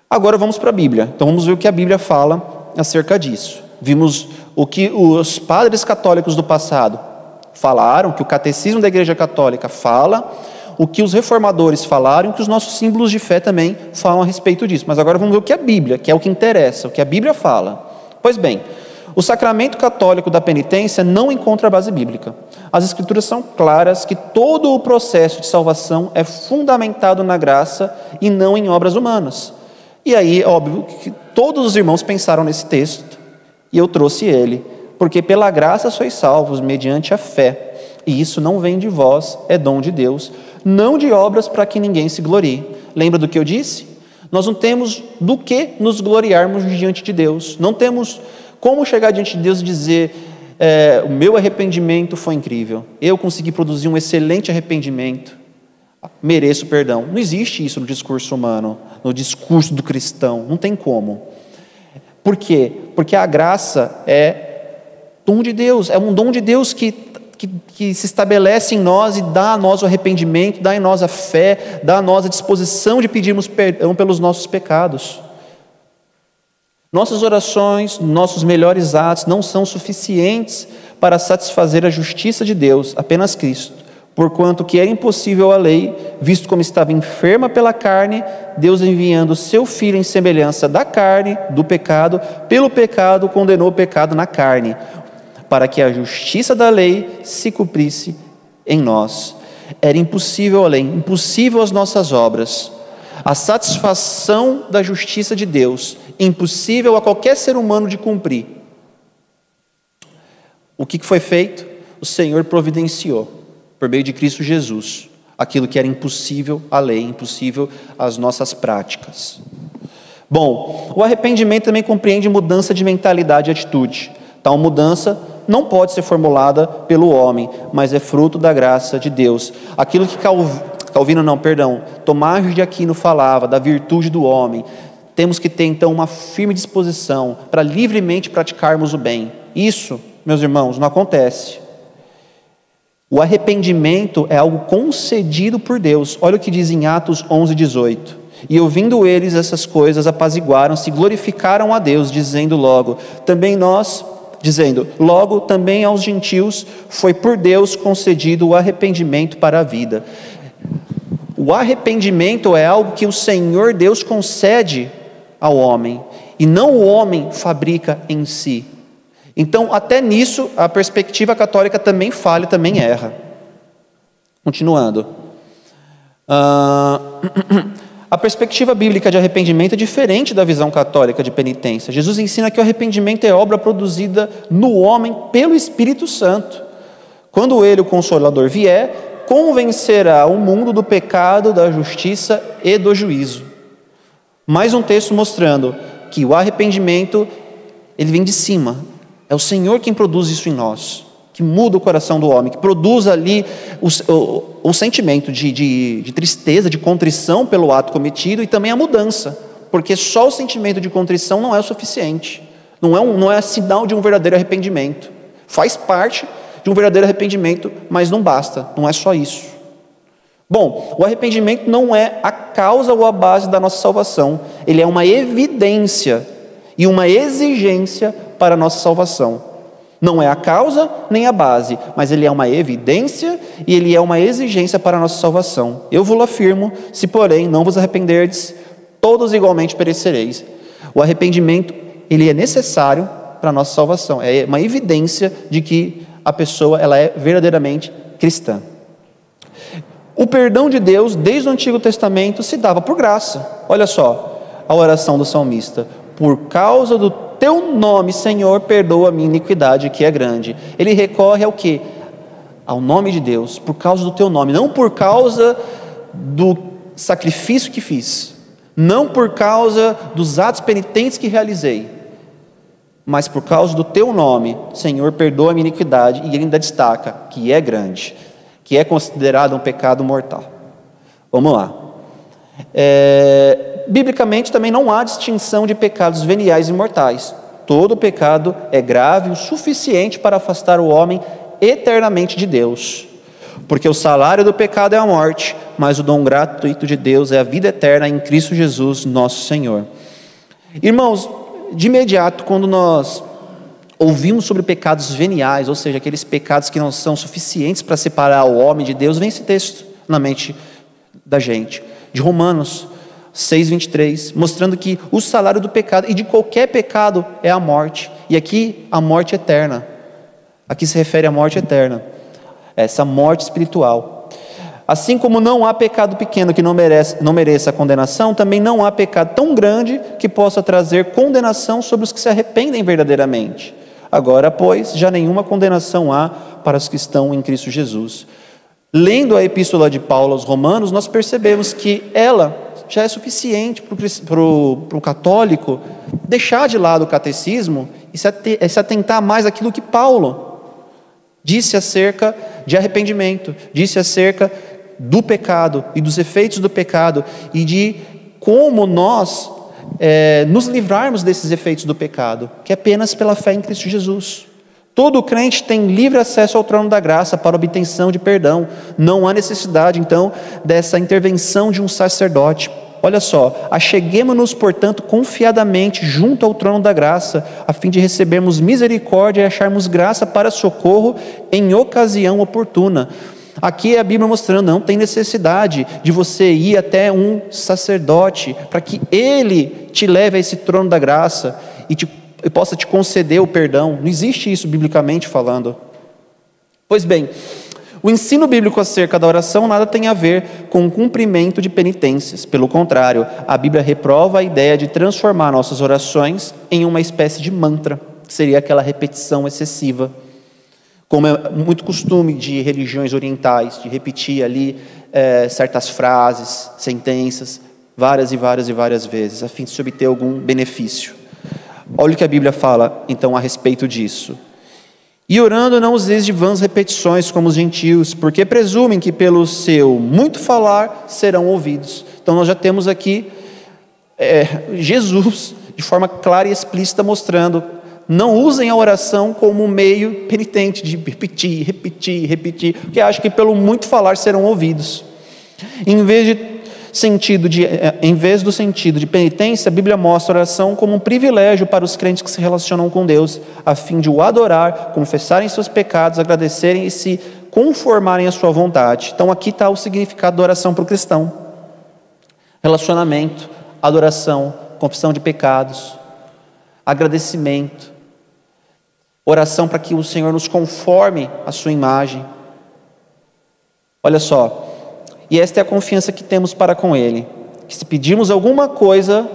Agora vamos para a Bíblia. Então vamos ver o que a Bíblia fala acerca disso. Vimos o que os padres católicos do passado falaram, que o catecismo da Igreja Católica fala, o que os reformadores falaram, que os nossos símbolos de fé também falam a respeito disso. Mas agora vamos ver o que a Bíblia, que é o que interessa, o que a Bíblia fala. Pois bem, o sacramento católico da penitência não encontra base bíblica. As Escrituras são claras que todo o processo de salvação é fundamentado na graça e não em obras humanas. E aí, óbvio, que todos os irmãos pensaram nesse texto e eu trouxe ele, porque pela graça sois salvos mediante a fé. E isso não vem de vós, é dom de Deus, não de obras para que ninguém se glorie. Lembra do que eu disse? Nós não temos do que nos gloriarmos diante de Deus. Não temos como chegar diante de Deus e dizer: é, o meu arrependimento foi incrível, eu consegui produzir um excelente arrependimento mereço perdão. Não existe isso no discurso humano, no discurso do cristão, não tem como. Por quê? Porque a graça é dom de Deus, é um dom de Deus que, que, que, se estabelece em nós e dá a nós o arrependimento, dá em nós a fé, dá a nós a disposição de pedirmos perdão pelos nossos pecados. Nossas orações, nossos melhores atos não são suficientes para satisfazer a justiça de Deus, apenas Cristo porquanto que era impossível a lei, visto como estava enferma pela carne, Deus enviando seu filho em semelhança da carne, do pecado, pelo pecado condenou o pecado na carne, para que a justiça da lei se cumprisse em nós. Era impossível a lei, impossível as nossas obras. A satisfação da justiça de Deus, impossível a qualquer ser humano de cumprir. O que foi feito? O Senhor providenciou por meio de Cristo Jesus, aquilo que era impossível à lei, impossível às nossas práticas. Bom, o arrependimento também compreende mudança de mentalidade e atitude. Tal mudança não pode ser formulada pelo homem, mas é fruto da graça de Deus. Aquilo que Calvino, não, perdão, Tomás de Aquino falava da virtude do homem. Temos que ter então uma firme disposição para livremente praticarmos o bem. Isso, meus irmãos, não acontece o arrependimento é algo concedido por Deus. Olha o que diz em Atos 11, 18. E ouvindo eles essas coisas, apaziguaram-se, glorificaram a Deus, dizendo logo: também nós, dizendo, logo também aos gentios foi por Deus concedido o arrependimento para a vida. O arrependimento é algo que o Senhor Deus concede ao homem, e não o homem fabrica em si. Então, até nisso, a perspectiva católica também falha, também erra. Continuando. Uh, a perspectiva bíblica de arrependimento é diferente da visão católica de penitência. Jesus ensina que o arrependimento é obra produzida no homem pelo Espírito Santo. Quando ele, o Consolador, vier, convencerá o mundo do pecado, da justiça e do juízo. Mais um texto mostrando que o arrependimento ele vem de cima, é o Senhor quem produz isso em nós, que muda o coração do homem, que produz ali o, o, o sentimento de, de, de tristeza, de contrição pelo ato cometido e também a mudança, porque só o sentimento de contrição não é o suficiente, não é, um, não é sinal de um verdadeiro arrependimento. Faz parte de um verdadeiro arrependimento, mas não basta, não é só isso. Bom, o arrependimento não é a causa ou a base da nossa salvação, ele é uma evidência e uma exigência para a nossa salvação. Não é a causa nem a base, mas ele é uma evidência e ele é uma exigência para a nossa salvação. Eu vos afirmo: se, porém, não vos arrependerdes, todos igualmente perecereis. O arrependimento, ele é necessário para a nossa salvação. É uma evidência de que a pessoa ela é verdadeiramente cristã. O perdão de Deus, desde o Antigo Testamento, se dava por graça. Olha só a oração do salmista: Por causa do teu nome, Senhor, perdoa a minha iniquidade, que é grande. Ele recorre ao que? Ao nome de Deus, por causa do teu nome, não por causa do sacrifício que fiz, não por causa dos atos penitentes que realizei, mas por causa do teu nome, Senhor, perdoa a minha iniquidade, e ele ainda destaca que é grande, que é considerado um pecado mortal. Vamos lá. É, biblicamente também não há distinção de pecados veniais e mortais. Todo pecado é grave o suficiente para afastar o homem eternamente de Deus. Porque o salário do pecado é a morte, mas o dom gratuito de Deus é a vida eterna em Cristo Jesus, nosso Senhor. Irmãos, de imediato, quando nós ouvimos sobre pecados veniais, ou seja, aqueles pecados que não são suficientes para separar o homem de Deus, vem esse texto na mente da gente, de Romanos 6:23, mostrando que o salário do pecado e de qualquer pecado é a morte. E aqui a morte eterna. Aqui se refere à morte eterna. Essa morte espiritual. Assim como não há pecado pequeno que não, merece, não mereça condenação, também não há pecado tão grande que possa trazer condenação sobre os que se arrependem verdadeiramente. Agora, pois, já nenhuma condenação há para os que estão em Cristo Jesus. Lendo a epístola de Paulo aos Romanos, nós percebemos que ela já é suficiente para o católico deixar de lado o catecismo e se atentar mais àquilo que Paulo disse acerca de arrependimento, disse acerca do pecado e dos efeitos do pecado e de como nós é, nos livrarmos desses efeitos do pecado, que é apenas pela fé em Cristo Jesus. Todo crente tem livre acesso ao trono da graça para obtenção de perdão. Não há necessidade, então, dessa intervenção de um sacerdote. Olha só, acheguemos-nos, portanto, confiadamente junto ao trono da graça, a fim de recebermos misericórdia e acharmos graça para socorro em ocasião oportuna. Aqui é a Bíblia mostrando, não tem necessidade de você ir até um sacerdote para que ele te leve a esse trono da graça e, te, e possa te conceder o perdão. Não existe isso biblicamente falando. Pois bem, o ensino bíblico acerca da oração nada tem a ver com o cumprimento de penitências. Pelo contrário, a Bíblia reprova a ideia de transformar nossas orações em uma espécie de mantra, que seria aquela repetição excessiva como é muito costume de religiões orientais, de repetir ali é, certas frases, sentenças, várias e várias e várias vezes, a fim de se obter algum benefício. Olha o que a Bíblia fala, então, a respeito disso. E orando não useis de vãs repetições como os gentios, porque presumem que pelo seu muito falar serão ouvidos. Então nós já temos aqui é, Jesus, de forma clara e explícita, mostrando não usem a oração como meio penitente de repetir, repetir, repetir, porque acham que pelo muito falar serão ouvidos. Em vez de sentido de, eh, em vez do sentido de penitência, a Bíblia mostra a oração como um privilégio para os crentes que se relacionam com Deus, a fim de o adorar, confessarem seus pecados, agradecerem e se conformarem à sua vontade. Então aqui está o significado da oração para o cristão: relacionamento, adoração, confissão de pecados, agradecimento, Oração para que o Senhor nos conforme à sua imagem. Olha só, e esta é a confiança que temos para com Ele, que se pedirmos alguma coisa,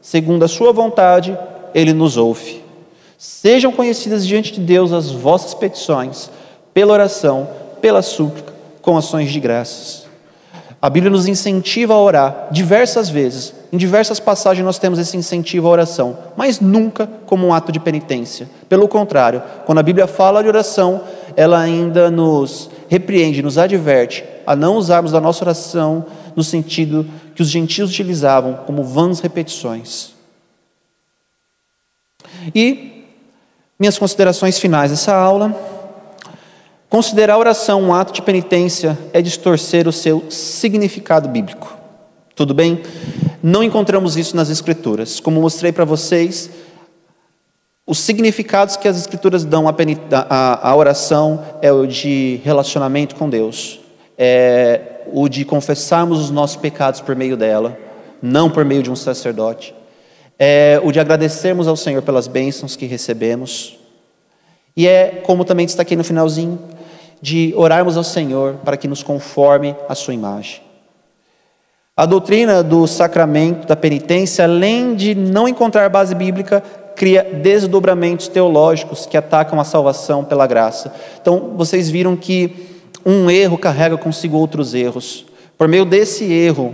segundo a Sua vontade, Ele nos ouve. Sejam conhecidas diante de Deus as vossas petições, pela oração, pela súplica, com ações de graças. A Bíblia nos incentiva a orar diversas vezes. Em diversas passagens nós temos esse incentivo à oração, mas nunca como um ato de penitência. Pelo contrário, quando a Bíblia fala de oração, ela ainda nos repreende, nos adverte a não usarmos da nossa oração no sentido que os gentios utilizavam como vãs repetições. E minhas considerações finais dessa aula Considerar a oração um ato de penitência é distorcer o seu significado bíblico. Tudo bem? Não encontramos isso nas Escrituras. Como mostrei para vocês, os significados que as Escrituras dão à, oração é o de relacionamento com Deus, é o de confessarmos os nossos pecados por meio dela, não por meio de um sacerdote, é o de agradecermos ao Senhor pelas bênçãos que recebemos, e é, como também destaquei no finalzinho, de orarmos ao Senhor para que nos conforme a sua imagem. A doutrina do sacramento da penitência, além de não encontrar base bíblica, cria desdobramentos teológicos que atacam a salvação pela graça. Então, vocês viram que um erro carrega consigo outros erros. Por meio desse erro,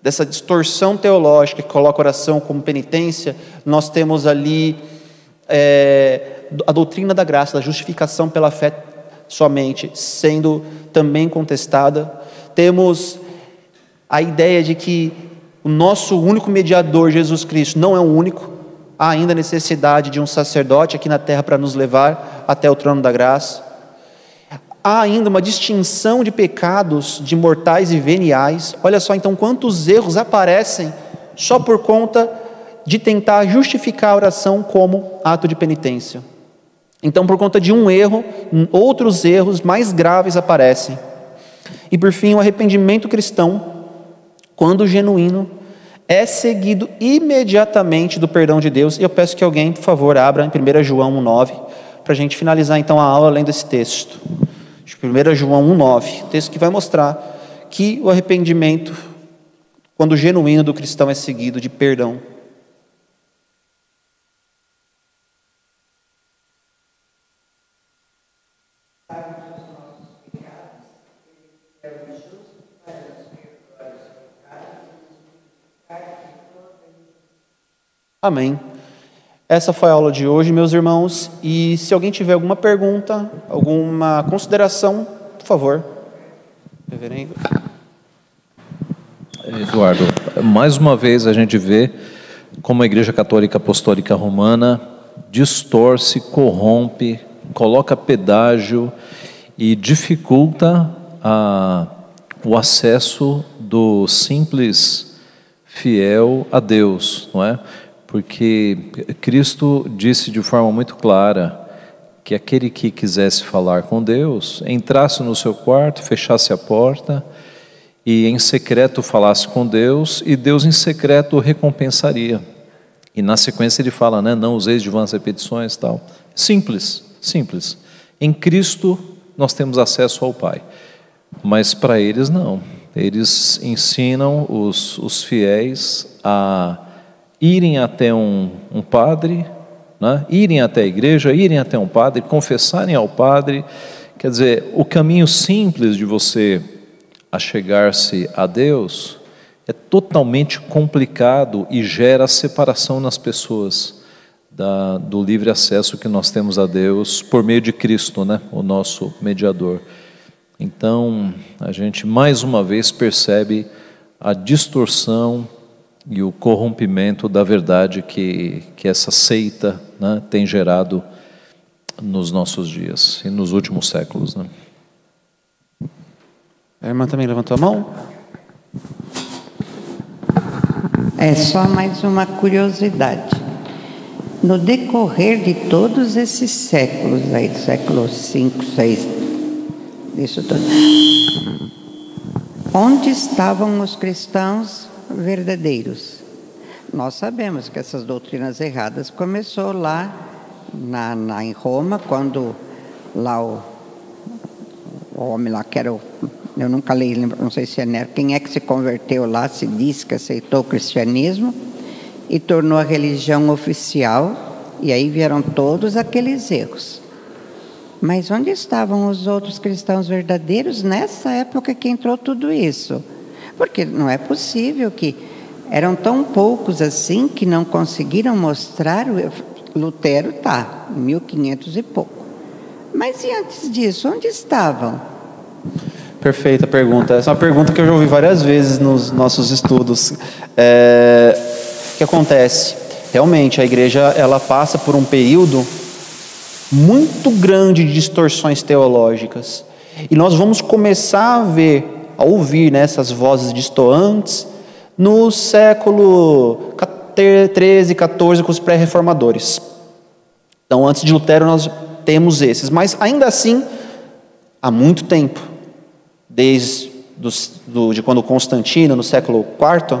dessa distorção teológica que coloca a oração como penitência, nós temos ali é, a doutrina da graça, da justificação pela fé somente, sendo também contestada. Temos a ideia de que o nosso único mediador, Jesus Cristo, não é o único, há ainda necessidade de um sacerdote aqui na terra para nos levar até o trono da graça. Há ainda uma distinção de pecados de mortais e veniais. Olha só então quantos erros aparecem só por conta de tentar justificar a oração como ato de penitência. Então, por conta de um erro, outros erros mais graves aparecem. E por fim, o arrependimento cristão, quando genuíno, é seguido imediatamente do perdão de Deus. E eu peço que alguém, por favor, abra em 1 João 1,9, para a gente finalizar então a aula lendo esse texto. 1 João 1,9, texto que vai mostrar que o arrependimento, quando genuíno do cristão, é seguido de perdão. Amém. Essa foi a aula de hoje, meus irmãos. E se alguém tiver alguma pergunta, alguma consideração, por favor. Reverendo. Eduardo, mais uma vez a gente vê como a Igreja Católica Apostólica Romana distorce, corrompe, coloca pedágio e dificulta a, o acesso do simples fiel a Deus, não é? Porque Cristo disse de forma muito clara que aquele que quisesse falar com Deus entrasse no seu quarto, fechasse a porta e em secreto falasse com Deus e Deus em secreto o recompensaria. E na sequência ele fala, né, não useis de vãs repetições tal. Simples, simples. Em Cristo nós temos acesso ao Pai, mas para eles não. Eles ensinam os, os fiéis a irem até um, um padre, né? irem até a igreja, irem até um padre, confessarem ao padre. Quer dizer, o caminho simples de você achegar-se a Deus é totalmente complicado e gera separação nas pessoas da, do livre acesso que nós temos a Deus por meio de Cristo, né? o nosso mediador. Então, a gente mais uma vez percebe a distorção e o corrompimento da verdade que, que essa seita né, tem gerado nos nossos dias e nos últimos séculos. Né? A irmã também levantou a mão? É só mais uma curiosidade. No decorrer de todos esses séculos aí, século 5, 6, isso tudo, onde estavam os cristãos verdadeiros. Nós sabemos que essas doutrinas erradas começou lá na, na em Roma, quando lá o, o homem lá que era o, eu nunca li, não sei se é Nero, quem é que se converteu lá, se diz que aceitou o cristianismo e tornou a religião oficial, e aí vieram todos aqueles erros. Mas onde estavam os outros cristãos verdadeiros nessa época que entrou tudo isso? Porque não é possível que eram tão poucos assim que não conseguiram mostrar. Lutero está, 1500 e pouco. Mas e antes disso, onde estavam? Perfeita pergunta. Essa é uma pergunta que eu já ouvi várias vezes nos nossos estudos. É, o que acontece? Realmente, a igreja ela passa por um período muito grande de distorções teológicas. E nós vamos começar a ver a ouvir né, essas vozes distoantes no século 13, 14, com os pré-reformadores. Então, antes de Lutero, nós temos esses, mas ainda assim, há muito tempo, desde do, do, de quando Constantino, no século IV,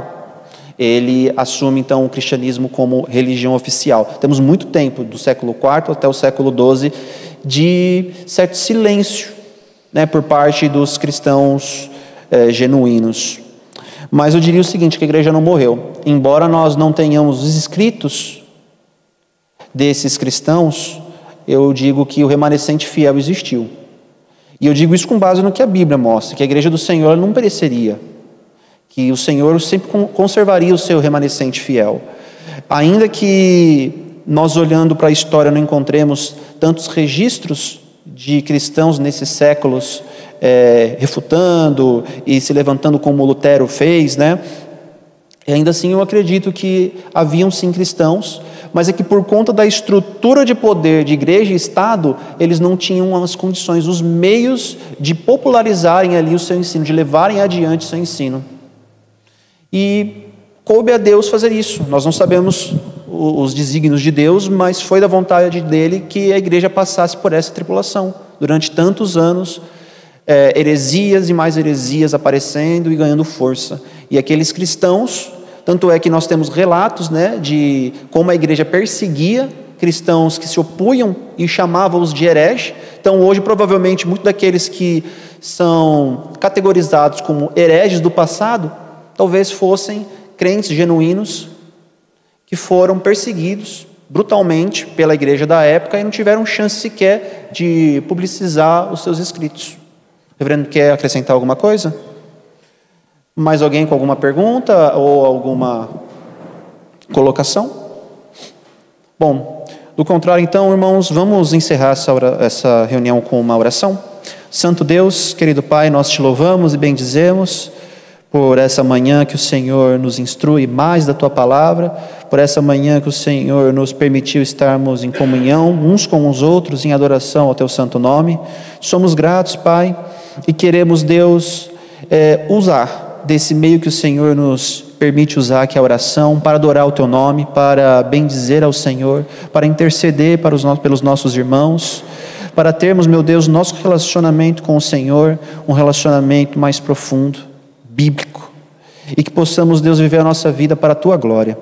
ele assume então o cristianismo como religião oficial. Temos muito tempo, do século IV até o século XII, de certo silêncio né, por parte dos cristãos é, genuínos. Mas eu diria o seguinte: que a igreja não morreu. Embora nós não tenhamos os escritos desses cristãos, eu digo que o remanescente fiel existiu. E eu digo isso com base no que a Bíblia mostra, que a igreja do Senhor não pereceria, que o Senhor sempre conservaria o seu remanescente fiel. Ainda que nós olhando para a história não encontremos tantos registros de cristãos nesses séculos é, refutando e se levantando como Lutero fez, né? E ainda assim eu acredito que haviam sim cristãos, mas é que por conta da estrutura de poder de igreja e Estado, eles não tinham as condições, os meios de popularizarem ali o seu ensino, de levarem adiante o seu ensino. E coube a Deus fazer isso. Nós não sabemos os desígnios de Deus, mas foi da vontade dele que a igreja passasse por essa tripulação durante tantos anos, é, heresias e mais heresias aparecendo e ganhando força. E aqueles cristãos, tanto é que nós temos relatos né, de como a igreja perseguia cristãos que se opunham e chamava-os de herege. Então, hoje, provavelmente, muitos daqueles que são categorizados como hereges do passado talvez fossem crentes genuínos que foram perseguidos brutalmente pela igreja da época e não tiveram chance sequer de publicizar os seus escritos. Reverendo quer acrescentar alguma coisa? Mais alguém com alguma pergunta ou alguma colocação? Bom, do contrário, então, irmãos, vamos encerrar essa, essa reunião com uma oração. Santo Deus, querido Pai, nós te louvamos e bendizemos por essa manhã que o Senhor nos instrui mais da tua palavra, por essa manhã que o Senhor nos permitiu estarmos em comunhão uns com os outros, em adoração ao teu santo nome. Somos gratos, Pai, e queremos, Deus, é, usar desse meio que o Senhor nos permite usar, que é a oração, para adorar o teu nome, para bendizer ao Senhor, para interceder para os, pelos nossos irmãos para termos, meu Deus, nosso relacionamento com o Senhor, um relacionamento mais profundo bíblico e que possamos, Deus, viver a nossa vida para a tua glória.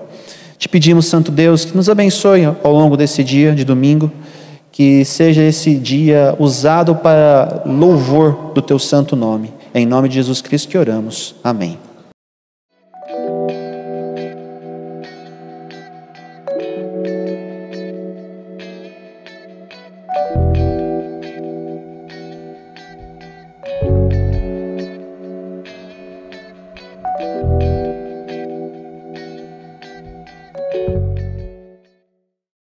Te pedimos, Santo Deus, que nos abençoe ao longo desse dia de domingo, que seja esse dia usado para louvor do teu santo nome. É em nome de Jesus Cristo que oramos. Amém.